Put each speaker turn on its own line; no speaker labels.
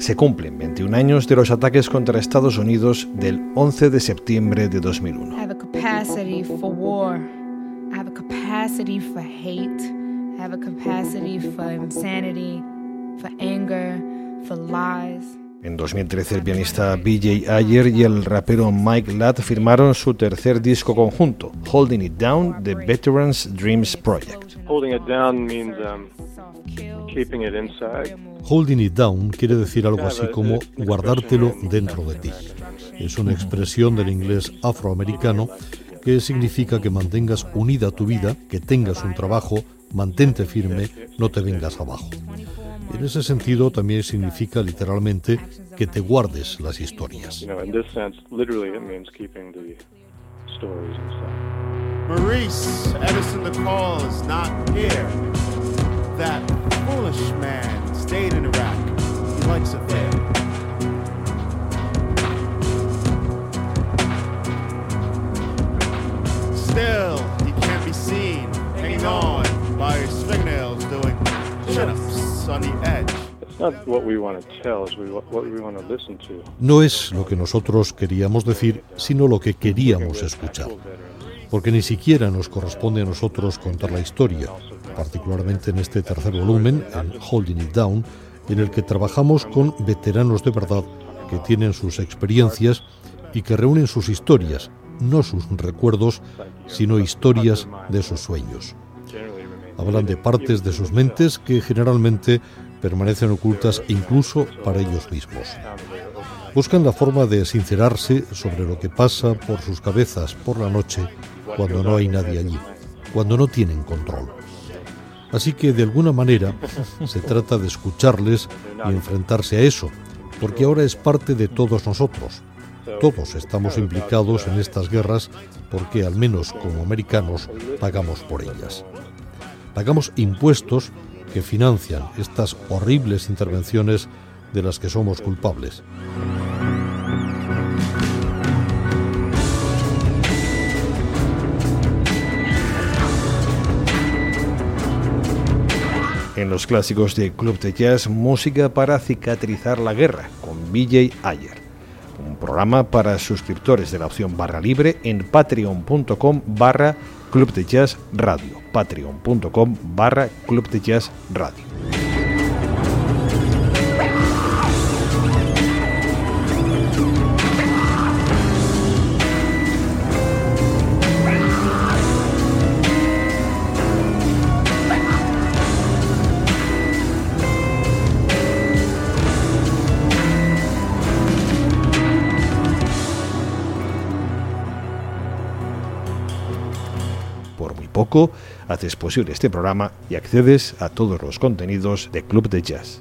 se cumplen 21 años de los ataques contra Estados Unidos del 11 de septiembre de 2001. En 2013 el pianista BJ Ayer y el rapero Mike Ladd firmaron su tercer disco conjunto, Holding It Down, The Veterans Dreams Project. Holding It Down means um,
keeping it inside. Holding it down quiere decir algo así como guardártelo dentro de ti. Es una expresión del inglés afroamericano que significa que mantengas unida tu vida, que tengas un trabajo, mantente firme, no te vengas abajo. En ese sentido también significa literalmente que te guardes las historias. Maurice Edison the call is not here. That foolish man stayed in Iraq. He likes it there. Still, he can't be seen hanging on by his fingernails doing chin-ups no es lo que nosotros queríamos decir, sino lo que queríamos escuchar. Porque ni siquiera nos corresponde a nosotros contar la historia, particularmente en este tercer volumen, en Holding It Down, en el que trabajamos con veteranos de verdad que tienen sus experiencias y que reúnen sus historias, no sus recuerdos, sino historias de sus sueños. Hablan de partes de sus mentes que generalmente permanecen ocultas incluso para ellos mismos. Buscan la forma de sincerarse sobre lo que pasa por sus cabezas por la noche cuando no hay nadie allí, cuando no tienen control. Así que de alguna manera se trata de escucharles y enfrentarse a eso, porque ahora es parte de todos nosotros. Todos estamos implicados en estas guerras porque al menos como americanos pagamos por ellas. Pagamos impuestos que financian estas horribles intervenciones de las que somos culpables.
En los clásicos de Club de Jazz, música para cicatrizar la guerra, con BJ Ayer. Un programa para suscriptores de la opción barra libre en patreon.com barra Club de Jazz Radio, patreon.com barra Club de Jazz Radio. Haces posible este programa y accedes a todos los contenidos de Club de Jazz.